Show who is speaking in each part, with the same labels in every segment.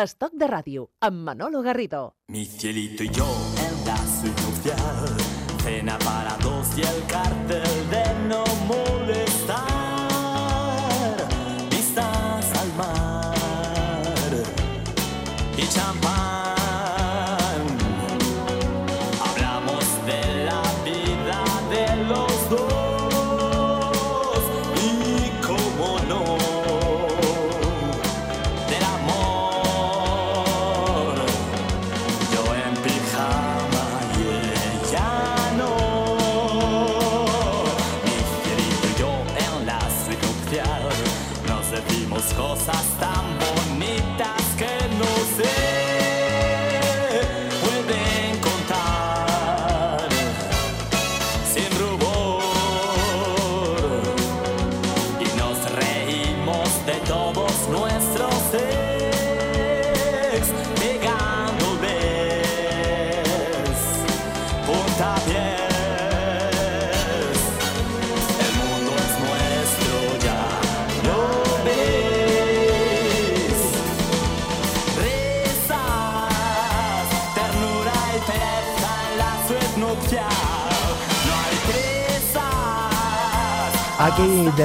Speaker 1: Estoc de ràdio, amb Manolo Garrido.
Speaker 2: Mi cielito y yo en la nupcial, cena para dos y el cartel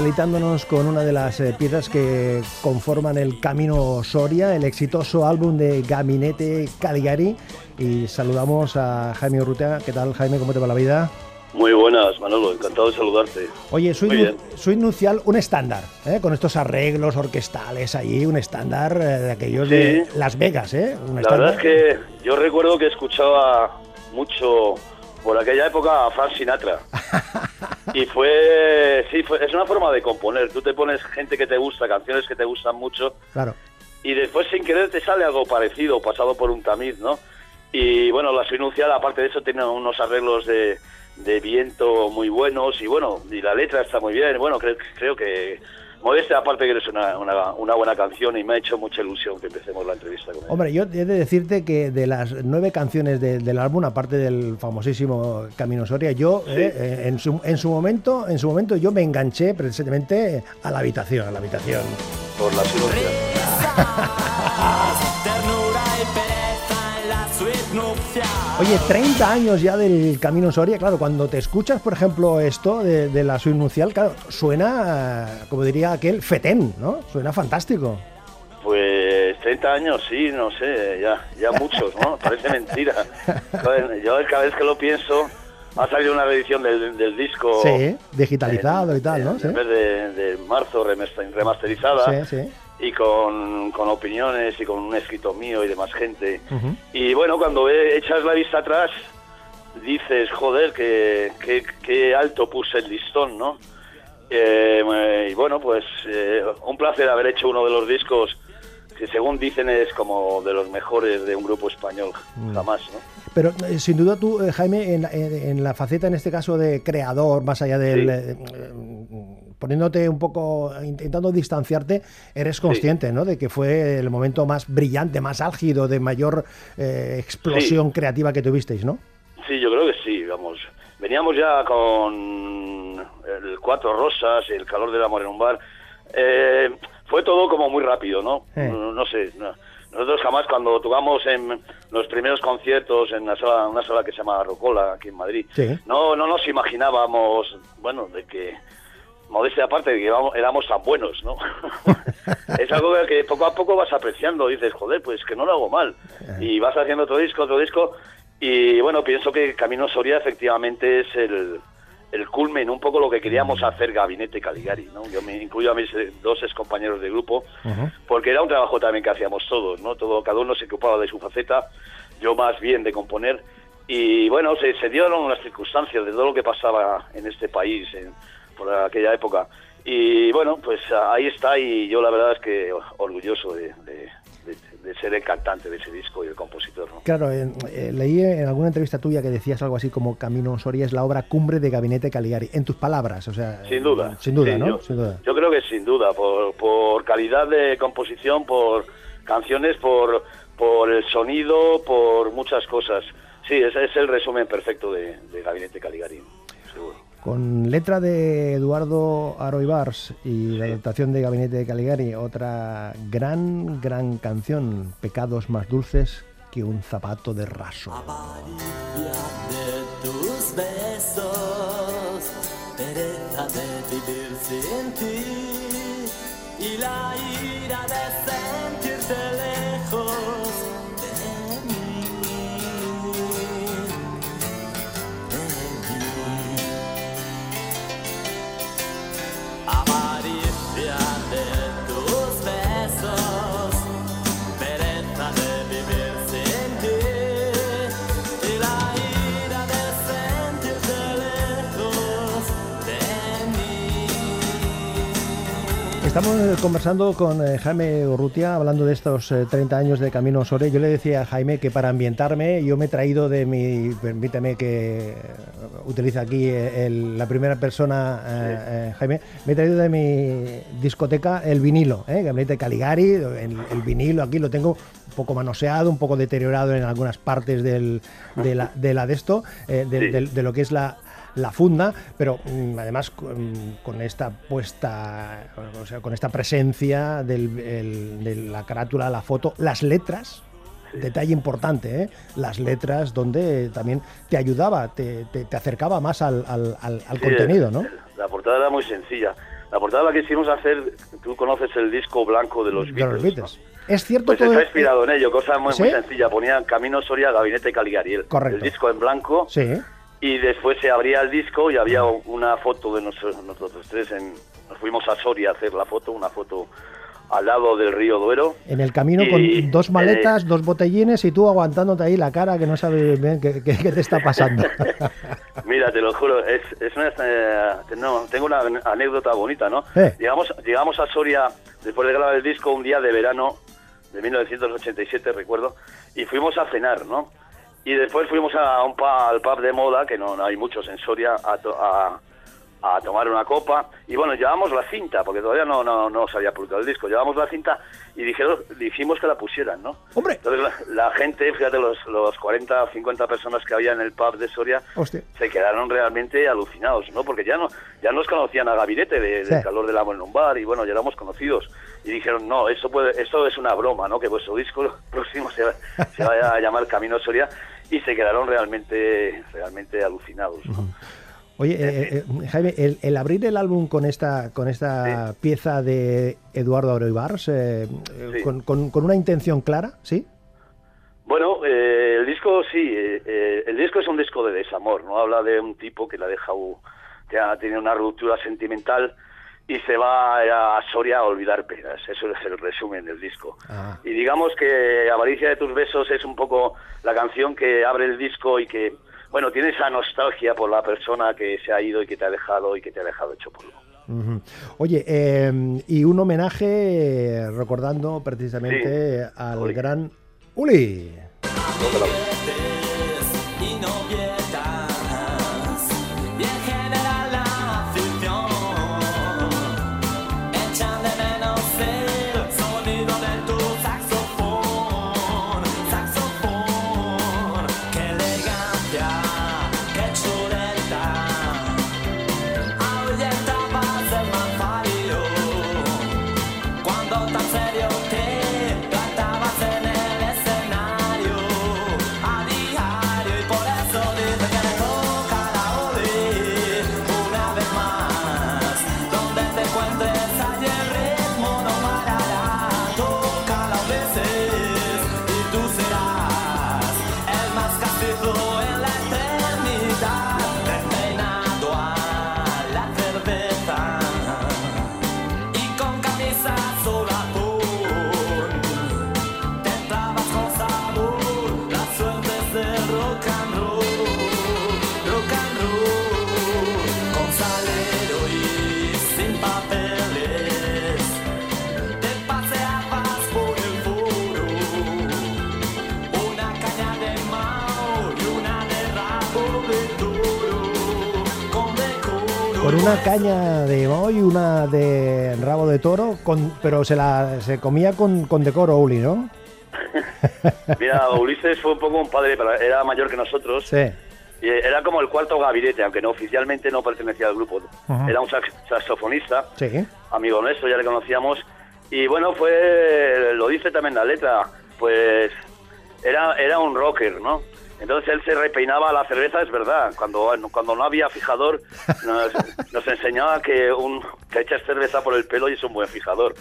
Speaker 3: deleitándonos con una de las eh, piezas que conforman el Camino Soria, el exitoso álbum de Gabinete Caligari. Y saludamos a Jaime Urrutia. ¿Qué tal, Jaime? ¿Cómo te va la vida?
Speaker 4: Muy buenas, Manolo, encantado de saludarte.
Speaker 3: Oye, soy, soy nupcial, un estándar, ¿eh? con estos arreglos orquestales allí, un estándar eh, de aquellos
Speaker 4: Sí.
Speaker 3: de Las Vegas, ¿eh? Un
Speaker 4: La
Speaker 3: estándar.
Speaker 4: verdad es que yo recuerdo que escuchaba mucho por aquella época a Frank Sinatra. Y fue, sí, fue, es una forma de componer. Tú te pones gente que te gusta, canciones que te gustan mucho,
Speaker 3: Claro.
Speaker 4: y después sin querer te sale algo parecido, pasado por un tamiz, ¿no? Y bueno, la Suinuncial, aparte de eso, tiene unos arreglos de, de viento muy buenos, y bueno, y la letra está muy bien. Bueno, creo, creo que, modestia aparte que eres una, una, una buena canción, y me ha hecho mucha ilusión que empecemos la entrevista con ella.
Speaker 3: Hombre, yo he de decirte que de las nueve canciones de- del álbum, aparte del famosísimo Camino Soria, yo eh, eh, en, su, en su momento, en su momento yo me enganché precisamente a la habitación, a la habitación.
Speaker 4: por la Suinuncial.
Speaker 3: Oye, 30 años ya del Camino Soria, claro, cuando te escuchas, por ejemplo, esto de, de la suite nupcial, claro, suena, como diría aquel, fetén, ¿no? Suena fantástico.
Speaker 4: Pues 30 años, sí, no sé, ya, ya muchos, ¿no? Parece mentira. Yo cada vez que lo pienso, ha salido una reedición del, del disco.
Speaker 3: Sí, digitalizado
Speaker 4: en-
Speaker 3: y tal, ¿no?
Speaker 4: En
Speaker 3: Sí,
Speaker 4: mes de, de marzo, remaster- remasterizada.
Speaker 3: sí. sí.
Speaker 4: Y con, con opiniones y con un escrito mío y de más gente. Y bueno, cuando ve- echas la vista atrás, dices, joder, que, que, que alto puse el listón, ¿no? Eh, y bueno, pues eh, un placer haber hecho uno de los discos que según dicen es como de los mejores de un grupo español jamás, ¿no?
Speaker 3: Pero eh, sin duda tú, Jaime, en, la- en- en la faceta en este caso de creador, más allá del...
Speaker 4: Sí.
Speaker 3: Poniéndote un poco, intentando distanciarte, eres consciente, ¿no? De que fue el momento más brillante, más álgido, de mayor eh, explosión creativa que tuvisteis, ¿no?
Speaker 4: Sí, yo creo que sí, vamos. Veníamos ya con el Cuatro Rosas, el calor del amor en un bar. Eh, fue todo como muy rápido, ¿no?
Speaker 3: Eh.
Speaker 4: No, no sé. no. Nosotros jamás cuando tocamos en los primeros conciertos en una sala, una sala que se llama Rocola, aquí en Madrid,
Speaker 3: Sí.
Speaker 4: no, no nos imaginábamos, bueno, de que modestia aparte de que íbamos- éramos tan buenos, ¿no? es algo que poco a poco vas apreciando, dices, joder, pues que no lo hago mal. Y vas haciendo otro disco, otro disco, y bueno, pienso que Camino Soria efectivamente es el, el culmen, un poco lo que queríamos hacer Gabinete Caligari, ¿no? Yo me incluyo a mis eh, dos ex compañeros de grupo, porque era un trabajo también que hacíamos todos, ¿no? Todo, cada uno se ocupaba de su faceta, yo más bien de componer, y bueno, se, se dieron las circunstancias de todo lo que pasaba en este país en- por aquella época. Y bueno, pues ahí está y yo la verdad es que orgulloso de, de- de- de ser el cantante de ese disco y el compositor. ¿no?
Speaker 3: Claro, eh, leí en alguna entrevista tuya que decías algo así como Camino Soria es la obra cumbre de Gabinete Caligari. En tus palabras, o sea...
Speaker 4: Sin duda.
Speaker 3: Sin duda,
Speaker 4: Sí,
Speaker 3: ¿no?
Speaker 4: Yo,
Speaker 3: sin duda.
Speaker 4: yo creo que sin duda, por, por calidad de composición, por canciones, por, por el sonido, por muchas cosas. Sí, ese es el resumen perfecto de, de Gabinete Caligari.
Speaker 3: Con letra de Eduardo Aroibars y la adaptación de Gabinete de Caligari, otra gran, gran canción, Pecados más dulces que un zapato de raso. Estamos eh, conversando con eh, Jaime Urrutia, hablando de estos eh, 30 años de Camino Sore. Yo le decía a Jaime que para ambientarme, yo me he traído de mi, permítame que eh, utilice aquí el- la primera persona, eh, Jaime, me he traído de mi discoteca el vinilo, ¿eh? Gabinete Caligari, el, el vinilo aquí lo tengo un poco manoseado, un poco deteriorado en algunas partes del, de, la, de la de esto, eh, de-
Speaker 4: Sí.
Speaker 3: del- de lo que es la, la funda, pero mm, además con, con esta puesta, o sea, con esta presencia del, el- de la carátula, la foto, las letras. Detalle importante, ¿eh? las letras donde también te ayudaba, te, te- te acercaba más al, al- al- al
Speaker 4: Sí,
Speaker 3: contenido, ¿no?
Speaker 4: La portada era muy sencilla. La portada la quisimos hacer, tú conoces el disco blanco de los
Speaker 3: De
Speaker 4: Beatles.
Speaker 3: los
Speaker 4: ¿no?
Speaker 3: Beatles. Es cierto
Speaker 4: Pues
Speaker 3: todo-
Speaker 4: está inspirado en ello, cosa muy, sencilla. Ponían Camino Soria, Gabinete Caligari. El,
Speaker 3: Correcto.
Speaker 4: el disco en blanco
Speaker 3: Sí,
Speaker 4: y después se abría el disco y había una foto de nosotros, nosotros tres. En, nos fuimos a Soria a hacer la foto, una foto al lado del río Duero.
Speaker 3: en el camino
Speaker 4: Y,
Speaker 3: con dos maletas,
Speaker 4: eh,
Speaker 3: dos botellines y tú aguantándote ahí la cara que no sabes bien qué, qué- qué te está pasando.
Speaker 4: Mira, te lo juro, es, es una, eh, no, tengo una anécdota bonita, ¿no?
Speaker 3: Eh.
Speaker 4: Llegamos, llegamos a Soria después de grabar el disco un día de verano de 1987, recuerdo, y fuimos a cenar, ¿no? Y después fuimos a un pub, al pub de moda, que no, no hay muchos en Soria, a, to- a, a tomar una copa. Y bueno, llevamos la cinta, porque todavía no, no, no se había publicado el disco. Llevamos la cinta y dijeron, dijimos que la pusieran, ¿no?
Speaker 3: Hombre.
Speaker 4: Entonces la, la gente, fíjate, los, los 40 o 50 personas que había en el pub de Soria,
Speaker 3: Hostia.
Speaker 4: se quedaron realmente alucinados, ¿no? Porque ya no ya nos conocían a Gabinete de, del calor del amor en un bar y bueno, ya éramos conocidos. Y dijeron, no, eso puede, esto es una broma, ¿no? Que vuestro disco próximo se, va- se vaya a llamar Camino Soria y se quedaron realmente realmente alucinados. ¿no?
Speaker 3: Oye, eh, eh, Jaime, el, el abrir el álbum con esta con esta pieza de Eduardo Oroibars, eh, eh,
Speaker 4: Sí.
Speaker 3: con, con- con una intención clara, ¿sí?
Speaker 4: Bueno, eh, el disco sí, eh, el disco es un disco de desamor, ¿no? Habla de un tipo que la deja, que ha tenido una ruptura sentimental y se va a Soria a olvidar penas. Eso es el resumen del disco.
Speaker 3: Ah.
Speaker 4: Y digamos que Avaricia de tus besos es un poco la canción que abre el disco y que, bueno, tiene esa nostalgia por la persona que se ha ido y que te ha dejado y que te ha dejado hecho polvo.
Speaker 3: Ujú. Oye, eh, y un homenaje recordando precisamente
Speaker 4: Sí.
Speaker 3: al
Speaker 4: Uli.
Speaker 3: gran Uli.
Speaker 2: y una caña de Mao y una de rabo de toro, con,
Speaker 3: pero se la se comía con, con decoro Uli, ¿no?
Speaker 4: Mira, Ulises fue un poco un padre, para- era mayor que nosotros.
Speaker 3: Sí.
Speaker 4: Y era como el cuarto gabinete, aunque no oficialmente no pertenecía al grupo. Era un sax- saxofonista,
Speaker 3: Sí.
Speaker 4: amigo nuestro, ya le conocíamos. Y bueno, fue, lo dice también la letra, pues era, era un rocker, ¿no? Entonces él se repeinaba la cerveza, es verdad. Cuando, cuando no había fijador, nos, nos enseñaba que, un, que echas cerveza por el pelo y es un buen fijador.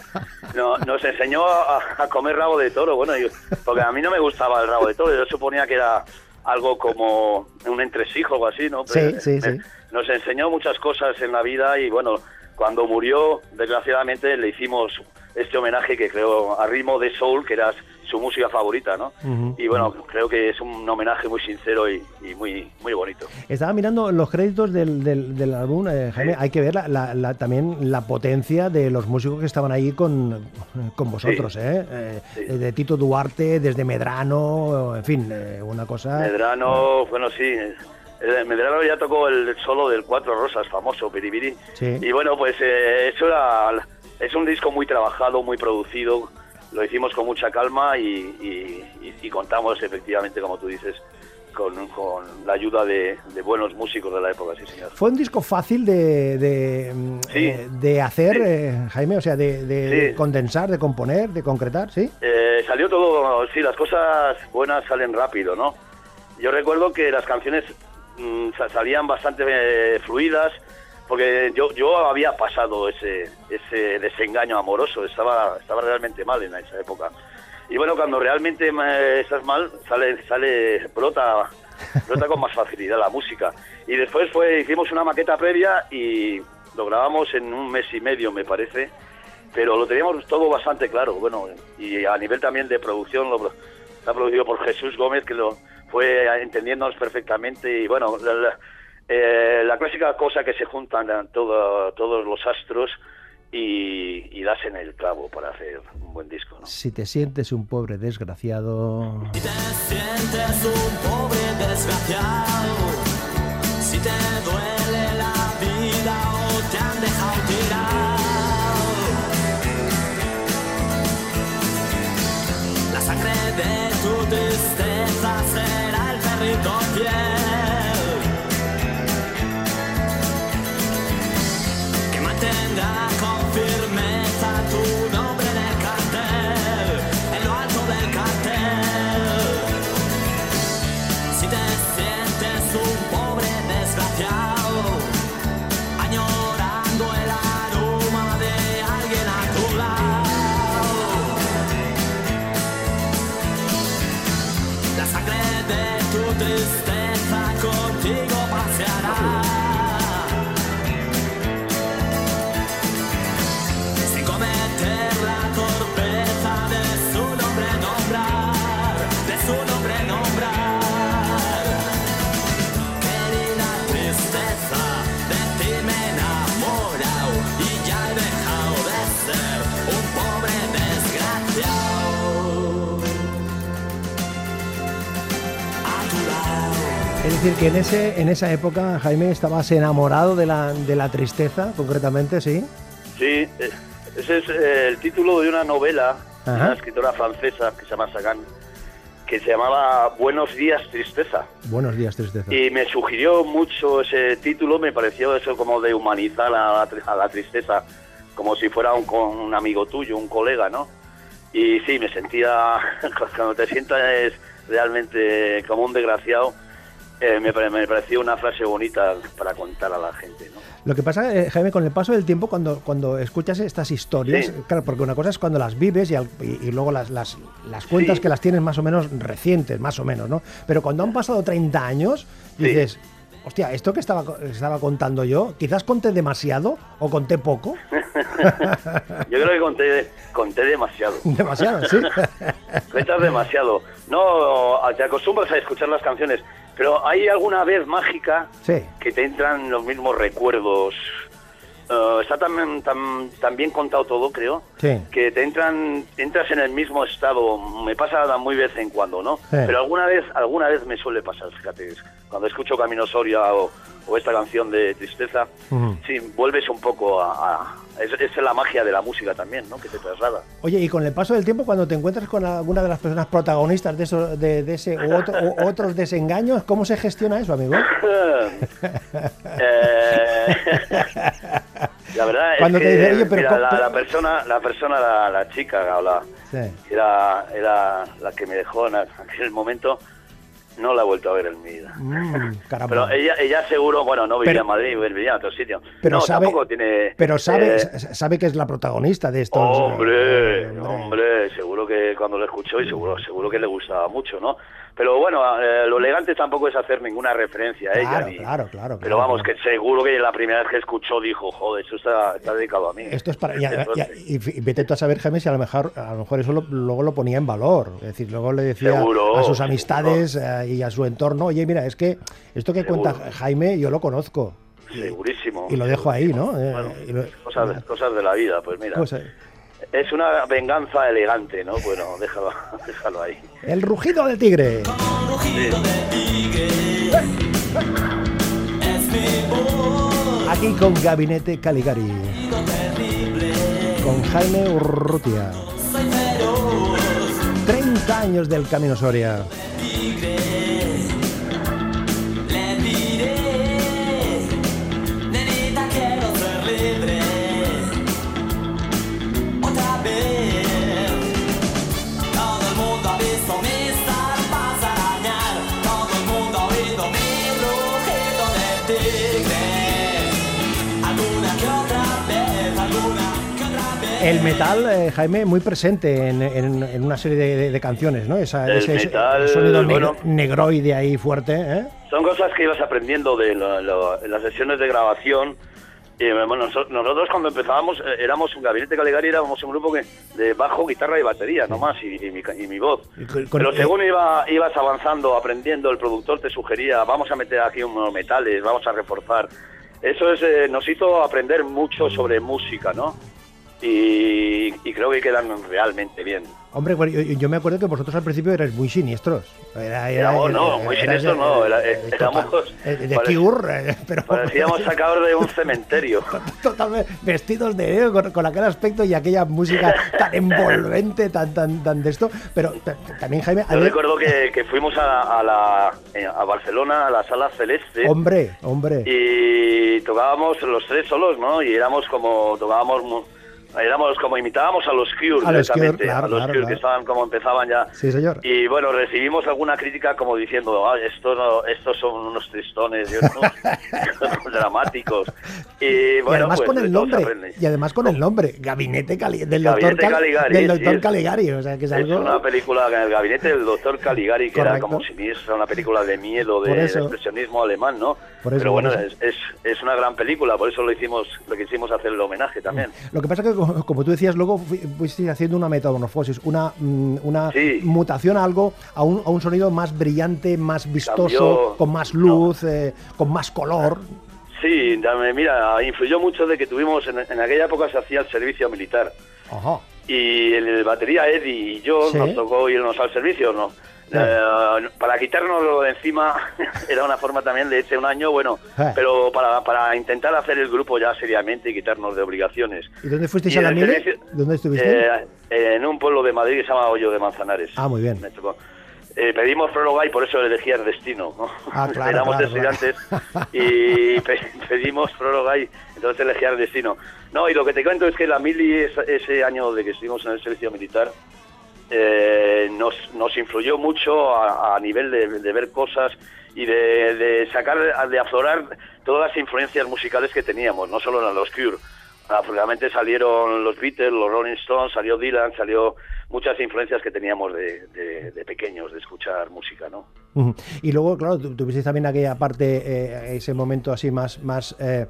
Speaker 4: No- nos enseñó a, a comer rabo de toro, bueno, yo- porque a mí no me gustaba el rabo de toro, yo suponía que era algo como un entresijo o así, ¿no?
Speaker 3: Sí,
Speaker 4: Pero,
Speaker 3: sí,
Speaker 4: eh,
Speaker 3: sí.
Speaker 4: Nos enseñó muchas cosas en la vida y bueno, cuando murió, desgraciadamente, le hicimos este homenaje que creo a ritmo de soul, que era su música favorita, ¿no? Y bueno, creo que es un homenaje muy sincero y, y muy muy bonito.
Speaker 3: Estaba mirando los créditos del, del, del álbum, eh, Jaime.
Speaker 4: Sí.
Speaker 3: Hay que ver la, la- la- también la potencia de los músicos que estaban ahí con, con vosotros,
Speaker 4: Sí.
Speaker 3: ¿eh? Eh,
Speaker 4: Sí.
Speaker 3: De Tito Duarte, desde Medrano, en fin, eh, una cosa.
Speaker 4: Medrano, bueno, sí. el Medrano ya tocó el solo del Cuatro Rosas, famoso, Piribiri.
Speaker 3: Sí.
Speaker 4: Y bueno, pues eh, eso era, es un disco muy trabajado, muy producido. Lo hicimos con mucha calma y, y- y- y contamos efectivamente, como tú dices, con, con la ayuda de, de buenos músicos de la época, sí, señor.
Speaker 3: Fue un disco fácil de, de,
Speaker 4: Sí.
Speaker 3: eh, de hacer,
Speaker 4: Sí.
Speaker 3: eh, Jaime, o sea, de, de
Speaker 4: Sí.
Speaker 3: condensar, de componer, de concretar, ¿sí?
Speaker 4: Eh, salió todo, sí, las cosas buenas salen rápido, ¿no? Yo recuerdo que las canciones mm, sa- salían bastante eh, fluidas, porque yo, yo había pasado ese, ese desengaño amoroso, estaba, estaba realmente mal en esa época. Y bueno, cuando realmente me- estás mal, sale, sale, brota, brota con más facilidad la música. Y después fue, hicimos una maqueta previa y lo grabamos en un mes y medio, me parece pero lo teníamos todo bastante claro. Bueno, y a nivel también de producción, lo, está producido por Jesús Gómez, que lo fue entendiéndonos perfectamente. Y bueno, la- eh, la clásica cosa que se juntan todo- todos los astros y, y das en el clavo para hacer un buen disco. ¿no?
Speaker 3: Si te sientes un pobre desgraciado.
Speaker 2: Si te sientes un pobre desgraciado, si te duele la vida o te han dejado tirado, la sangre de
Speaker 3: Es decir, que en, ese, en esa época, Jaime, estabas enamorado de la, de la tristeza, concretamente, ¿sí?
Speaker 4: Sí, eh, ese es eh, el título de una novela de una escritora francesa que se llama Sagan, que se llamaba Buenos días, tristeza.
Speaker 3: Buenos días, tristeza.
Speaker 4: Y me sugirió mucho ese título, me pareció eso como de humanizar a la, a la tristeza, como si fuera un, co- un amigo tuyo, un colega, ¿no? Y sí, me sentía, cuando te sientas realmente como un desgraciado, eh, me, pare- me pareció una frase bonita para contar a la gente, ¿no?
Speaker 3: Lo que pasa, eh, Jaime, con el paso del tiempo, cuando, cuando escuchas estas historias,
Speaker 4: Sí.
Speaker 3: claro, porque una cosa es cuando las vives y, al- y- y luego las, las, las cuentas
Speaker 4: Sí.
Speaker 3: que las tienes más o menos recientes, más o menos, ¿no? Pero cuando han pasado 30 años,
Speaker 4: Sí.
Speaker 3: dices, hostia, esto que estaba, estaba contando yo, quizás conté demasiado o conté poco.
Speaker 4: Yo creo que conté, conté demasiado.
Speaker 3: demasiado, sí.
Speaker 4: Cuentas demasiado. No, te acostumbras a escuchar las canciones, pero hay alguna vez mágica
Speaker 3: sí.
Speaker 4: que te entran los mismos recuerdos eh, está tan, tan, tan bien contado todo, creo,
Speaker 3: Sí.
Speaker 4: que te entran, entras en el mismo estado. Me pasa muy vez en cuando, ¿no?
Speaker 3: Sí.
Speaker 4: Pero alguna vez, alguna vez me suele pasar, fíjate, cuando escucho Camino Soria o, o esta canción de Tristeza,
Speaker 3: Ujú.
Speaker 4: sí, vuelves un poco a... a- es, es la magia de la música también, ¿no? Que te traslada.
Speaker 3: Oye, y con el paso del tiempo, cuando te encuentras con alguna de las personas protagonistas de, eso, de, de ese u, otro- u otros desengaños, ¿cómo se gestiona eso, amigo?
Speaker 4: Eh, la verdad es
Speaker 3: Cuando
Speaker 4: que
Speaker 3: te dice, "Oye, pero
Speaker 4: mira,
Speaker 3: ¿cómo-
Speaker 4: la, persona, la persona, la, la chica, la,
Speaker 3: Sí.
Speaker 4: era, era la que me dejó en aquel momento, no la he vuelto a ver en mi vida.
Speaker 3: Mm.
Speaker 4: Pero ella, ella seguro, bueno, no vivía
Speaker 3: Pero-
Speaker 4: en Madrid, vivía en otro sitio.
Speaker 3: Pero
Speaker 4: no,
Speaker 3: sabe,
Speaker 4: tampoco tiene...
Speaker 3: pero sabe,
Speaker 4: eh,
Speaker 3: sabe que es la protagonista de estos.
Speaker 4: Hombre,
Speaker 3: eh,
Speaker 4: hombre, seguro que cuando lo escuchó y seguro, seguro que le gustaba mucho, ¿no? Pero bueno, eh, lo elegante tampoco es hacer ninguna referencia a ella.
Speaker 3: Claro,
Speaker 4: ni-
Speaker 3: claro, claro,
Speaker 4: Pero vamos, que seguro que la primera vez que escuchó dijo, joder, eso está, está dedicado a mí.
Speaker 3: Esto es para. Y, y-
Speaker 4: Entonces,
Speaker 3: y- y vete tú a saber, Jaime, si a lo mejor, a lo mejor eso lo- luego lo ponía en valor. Es decir, luego le decía
Speaker 4: Seguro,
Speaker 3: a sus amistades eh, y a su entorno, oye, mira, es que esto que
Speaker 4: Seguro.
Speaker 3: cuenta Jaime, yo lo conozco.
Speaker 4: Segurísimo.
Speaker 3: Y lo dejo ahí, ¿no? Eh,
Speaker 4: Bueno,
Speaker 3: lo-
Speaker 4: cosas, cosas de la vida, pues mira. Es una venganza elegante, ¿no? Bueno, déjalo, déjalo ahí.
Speaker 3: el rugido del tigre. Aquí con Gabinete Caligari. Con Jaime Urrutia. 30 años del Camino Soria.
Speaker 2: El
Speaker 3: metal, eh, Jaime, muy presente en, en- en una serie de, de- de canciones, ¿no? Esa-
Speaker 4: El
Speaker 3: ese, ese
Speaker 4: metal,
Speaker 3: sonido neg-
Speaker 4: bueno.
Speaker 3: negroide ahí fuerte, ¿eh?
Speaker 4: Son cosas que ibas aprendiendo de lo- lo- en las sesiones de grabación. Y bueno, noso- nosotros cuando empezábamos eh, éramos un gabinete Caligari, éramos un grupo que de bajo, guitarra y batería nomás, y, y mi, y mi voz. Pero
Speaker 3: eh,
Speaker 4: según iba, ibas avanzando, aprendiendo, el productor te sugería, vamos a meter aquí unos metales, vamos a reforzar. Eso es, eh, nos hizo aprender mucho sobre música, ¿no? Y, y creo que quedan realmente bien.
Speaker 3: Hombre, yo, yo me acuerdo que vosotros al principio erais muy siniestros. Era, era-
Speaker 4: Éramos, no, muy siniestros no, eh, éramos-
Speaker 3: eh, de Cure, eh, pero
Speaker 4: Parecíamos sacados de un cementerio.
Speaker 3: totalmente vestidos de negro, con, con aquel aspecto y aquella música tan envolvente, tan tan tan de esto. Pero también Jaime,
Speaker 4: Yo recuerdo que, que fuimos a, a la, eh, a Barcelona, a la sala celeste,
Speaker 3: hombre, hombre.
Speaker 4: y tocábamos los tres solos, ¿no? Y éramos como, tocábamos, éramos como imitábamos a los Cure,
Speaker 3: A los Cure, claro,
Speaker 4: a los
Speaker 3: claro,
Speaker 4: Cure
Speaker 3: claro.
Speaker 4: que estaban como empezaban ya.
Speaker 3: Sí, señor.
Speaker 4: Y bueno, recibimos alguna crítica como diciendo, ah, esto no, estos son unos tristones, y unos dramáticos. Y,
Speaker 3: y
Speaker 4: bueno,
Speaker 3: además
Speaker 4: pues,
Speaker 3: con el nombre, y además con el nombre, Gabinete Cali- del
Speaker 4: Gabinete
Speaker 3: doctor, Cal-
Speaker 4: Caligari,
Speaker 3: del
Speaker 4: sí,
Speaker 3: doctor
Speaker 4: es-
Speaker 3: Caligari, o sea que es
Speaker 4: Es
Speaker 3: algo
Speaker 4: una película en el gabinete del doctor Caligari, que era
Speaker 3: Correcto.
Speaker 4: como siniestra, una película de miedo, de, de expresionismo alemán, ¿no?
Speaker 3: Por eso,
Speaker 4: Pero bueno,
Speaker 3: por
Speaker 4: es,
Speaker 3: eso.
Speaker 4: es, es una gran película, por eso lo hicimos, lo quisimos hacer el homenaje también.
Speaker 3: Lo que pasa que, como, como tú decías, luego fui- fuiste haciendo una metamorfosis, una, mm, una
Speaker 4: Sí.
Speaker 3: mutación a algo, a un, a un sonido más brillante, más vistoso,
Speaker 4: Cambió-
Speaker 3: con más luz, eh, con más color.
Speaker 4: Sí, dame- mira, influyó mucho de que tuvimos, en, en aquella época se hacía el servicio militar,
Speaker 3: Ajá.
Speaker 4: Y el batería Eddie y yo
Speaker 3: Sí.
Speaker 4: nos tocó irnos al servicio, ¿no? Eh, para quitárnoslo de encima era una forma también de ese un año, bueno,
Speaker 3: Eh.
Speaker 4: pero para, para intentar hacer el grupo ya seriamente y quitarnos de obligaciones.
Speaker 3: ¿Y dónde fuisteis
Speaker 4: Y
Speaker 3: a la ¿Dónde estuviste?
Speaker 4: Eh, en un pueblo de Madrid que se llama Hoyo de Manzanares.
Speaker 3: Ah, muy bien.
Speaker 4: Me tocó. Eh, pedimos prórroga y por eso elegí el destino. ¿no?
Speaker 3: Ah, claro,
Speaker 4: Éramos
Speaker 3: claro, claro.
Speaker 4: estudiantes y pe- pedimos prórroga y entonces elegí el destino. No, y lo que te cuento es que la mili, es- ese año de que estuvimos en el servicio militar, eh, nos, nos influyó mucho a, a nivel de, de ver cosas y de, de sacar, de aflorar todas las influencias musicales que teníamos, no solo en los Cure. Afortunadamente salieron los Beatles, los Rolling Stones, salió Dylan, salió muchas influencias que teníamos de, de- de pequeños, de escuchar música, ¿no?
Speaker 3: Y luego, claro, tu- tuvisteis también aquella parte, eh, ese momento así más, más, eh,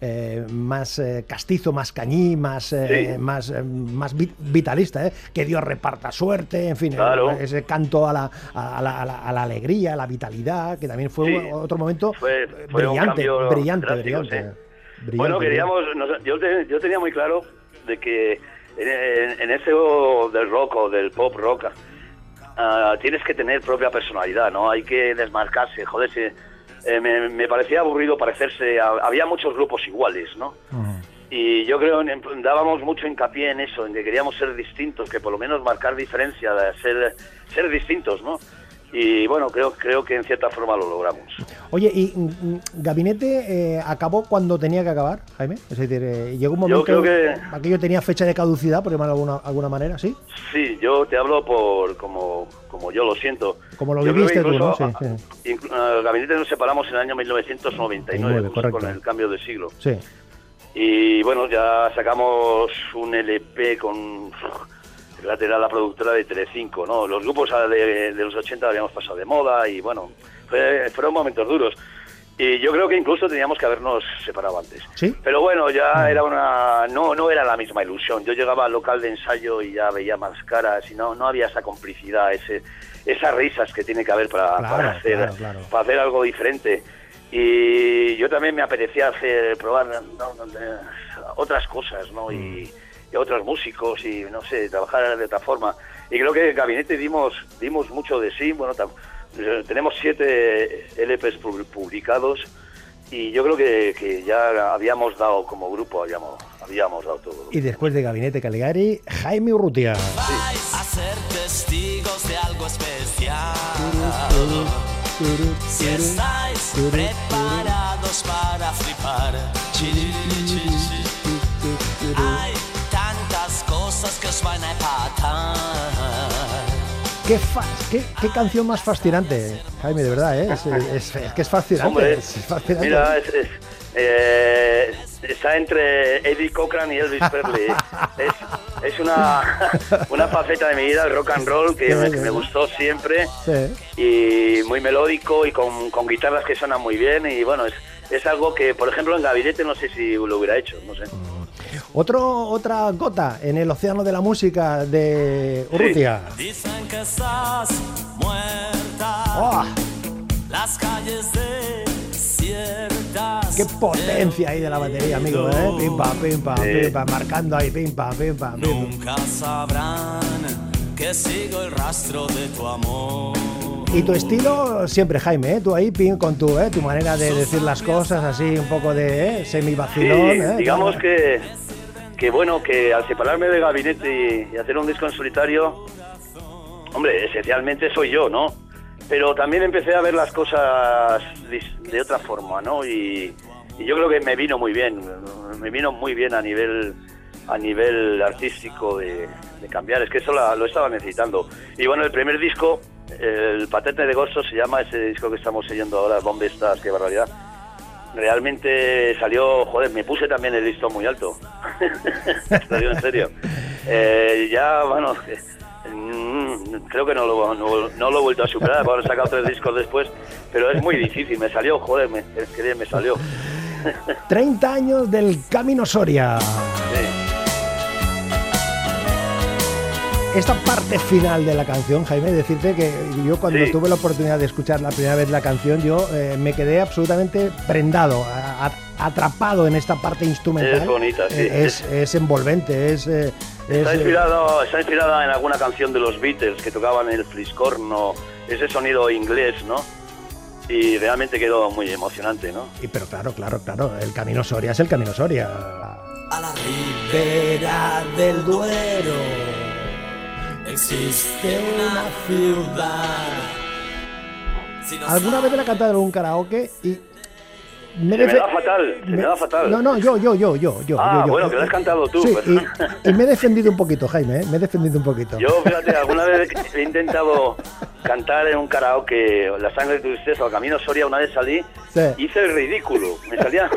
Speaker 3: eh, más eh, castizo, más cañí, más, eh,
Speaker 4: Sí.
Speaker 3: más, eh, más vi- vitalista, ¿eh? que Dios reparta suerte, en fin,
Speaker 4: Claro.
Speaker 3: ese canto a la, a, la, a la- a la alegría, a la vitalidad, que también fue
Speaker 4: Sí.
Speaker 3: otro momento
Speaker 4: Fue- fue un
Speaker 3: brillante, brillante,
Speaker 4: drástico,
Speaker 3: brillante. Brillante,
Speaker 4: bueno, queríamos, nos- yo, yo tenía muy claro de que en, en- en ese o del rock o del pop rock ah, tienes que tener propia personalidad, ¿no? Hay que desmarcarse, joder, si- eh, me, me parecía aburrido parecerse, a- había muchos grupos iguales, ¿no? Y yo creo en- dábamos mucho hincapié en eso, en que queríamos ser distintos, que por lo menos marcar diferencia, ser, ser distintos, ¿no? Y bueno, creo, creo que en cierta forma lo logramos.
Speaker 3: Oye, ¿y mm, mm, Gabinete eh, acabó cuando tenía que acabar, Jaime? Es decir, eh, llegó un momento...
Speaker 4: creo que-
Speaker 3: Aquello tenía fecha de caducidad, por llamarlo de alguna, alguna manera, ¿sí?
Speaker 4: Sí, yo te hablo por como, como yo lo siento.
Speaker 3: Como lo
Speaker 4: Yo
Speaker 3: viviste tú, ¿no? Sí,
Speaker 4: ah, Gabinete nos separamos en el año 1999, justo
Speaker 3: correcto.
Speaker 4: con el cambio de siglo.
Speaker 3: Sí.
Speaker 4: Y bueno, ya sacamos un LP con era la productora de Telecinco, ¿no? Los grupos de, de los 80 habíamos pasado de moda y bueno, fue- fueron momentos duros. Y yo creo que incluso teníamos que habernos separado antes.
Speaker 3: ¿Sí?
Speaker 4: Pero bueno, ya era una no no era la misma ilusión. Yo llegaba al local de ensayo y ya veía más caras y no no había esa complicidad, ese esas risas que tiene que haber para,
Speaker 3: Claro,
Speaker 4: para hacer
Speaker 3: claro, claro.
Speaker 4: para hacer algo diferente. Y yo también me apetecía hacer probar no, no, eh, otras cosas, ¿no? Y, y otros músicos y no sé, trabajar de otra forma. Y creo que en Gabinete dimos dimos mucho de sí, bueno, tam- eh, tenemos siete LPs pu- publicados y yo creo que, que ya habíamos dado como grupo, habíamos, habíamos dado todo.
Speaker 3: Y después de Gabinete Caligari, Jaime Urrutia.
Speaker 2: Vais a ser testigos de algo especial. Si estáis preparados para flipar. Cosas que os van a empatar.
Speaker 3: ¿Qué, fa- qué, qué canción más fascinante, Jaime, de verdad, ¿eh? Es, es- es que es fascinante.
Speaker 4: Hombre,
Speaker 3: es fascinante.
Speaker 4: mira, es, es, eh, está entre Eddie Cochran y Elvis Presley. es, es una, una faceta de mi vida, el rock and roll, que me, que me gustó siempre.
Speaker 3: Sí.
Speaker 4: y muy melódico y con, con guitarras que suenan muy bien y bueno, es, es algo que, por ejemplo, en Gabinete no sé si lo hubiera hecho, no sé.
Speaker 3: Otro, otra gota en el océano de la música de Urrutia.
Speaker 2: Dicen que estás muerta.
Speaker 3: ¡Oh!
Speaker 2: Las calles desiertas.
Speaker 3: ¡Qué potencia ahí de la batería, amigo! ¿eh? Pim, pam, pim, pam,
Speaker 4: Sí.
Speaker 3: pim, pam, marcando ahí, pim, pam, pim, pam, pim. pam.
Speaker 2: Nunca sabrán que sigo el rastro de tu amor.
Speaker 3: Y tu estilo siempre, Jaime, ¿eh? Tú ahí, pim, con tu, ¿eh? tu manera de decir las cosas así, un poco de ¿eh?
Speaker 4: Sí,
Speaker 3: semi-vacilón. ¿eh?
Speaker 4: digamos
Speaker 3: Claro.
Speaker 4: que, que bueno, que al separarme de Gabinete y, hacer un disco en solitario, hombre, esencialmente soy yo, ¿no? Pero también empecé a ver las cosas de otra forma, ¿no? Y, yo creo que me vino muy bien, me vino muy bien a nivel a nivel artístico de, cambiar, es que eso la- lo estaba necesitando. Y bueno, el primer disco, el Patente de Gozo, se llama ese disco que estamos oyendo ahora, Bombe Estás, qué barbaridad realmente salió, joder, me puse también el listón muy alto. Lo digo en serio. Eh, ya, bueno, eh, mm, creo que no lo, no, no lo he vuelto a superar, bueno, he sacado tres discos después, pero es muy difícil, me salió, joder, me, es que me salió.
Speaker 3: 30 años del Camino Soria.
Speaker 4: Sí.
Speaker 3: Esta parte final de la canción, Jaime, decirte que yo cuando
Speaker 4: Sí.
Speaker 3: tuve la oportunidad de escuchar la primera vez la canción, yo eh, me quedé absolutamente prendado, a- a- atrapado en esta parte instrumental.
Speaker 4: Es bonita, sí.
Speaker 3: Eh, Es, es envolvente, es... eh,
Speaker 4: Está,
Speaker 3: es,
Speaker 4: inspirado, está inspirada en alguna canción de los Beatles que tocaban el fliscorno, ese sonido inglés, ¿no? Y realmente quedó muy emocionante, ¿no?
Speaker 3: y- pero claro, claro, claro, el Camino Soria es el Camino Soria.
Speaker 2: A la ribera del Duero existe una ciudad.
Speaker 3: ¿Alguna vez me la he cantado en un karaoke y... Me,
Speaker 4: Se me da fatal, se me da fatal.
Speaker 3: No, no, yo, yo, yo, yo, yo.
Speaker 4: Ah,
Speaker 3: yo, yo.
Speaker 4: bueno, que lo has cantado tú,
Speaker 3: Sí,
Speaker 4: pues.
Speaker 3: y, y me he defendido un poquito, Jaime, ¿eh? me he defendido un poquito.
Speaker 4: Yo, fíjate, alguna vez he intentado cantar en un karaoke La sangre de tu tristeza o Camino Soria, una vez salí,
Speaker 3: Sí.
Speaker 4: hice el ridículo, me salía,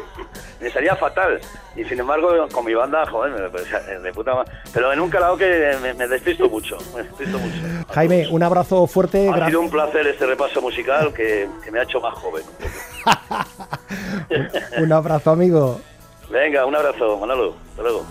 Speaker 4: me salía fatal. Y sin embargo, con mi banda, joder, me, de puta madre. Pero en un karaoke me, me despisto mucho, me despisto mucho.
Speaker 3: Jaime, un abrazo fuerte.
Speaker 4: Ha sido un placer este repaso musical que, que me ha hecho más joven.
Speaker 3: un abrazo, amigo.
Speaker 4: Venga, un abrazo, Manolo. Hasta luego.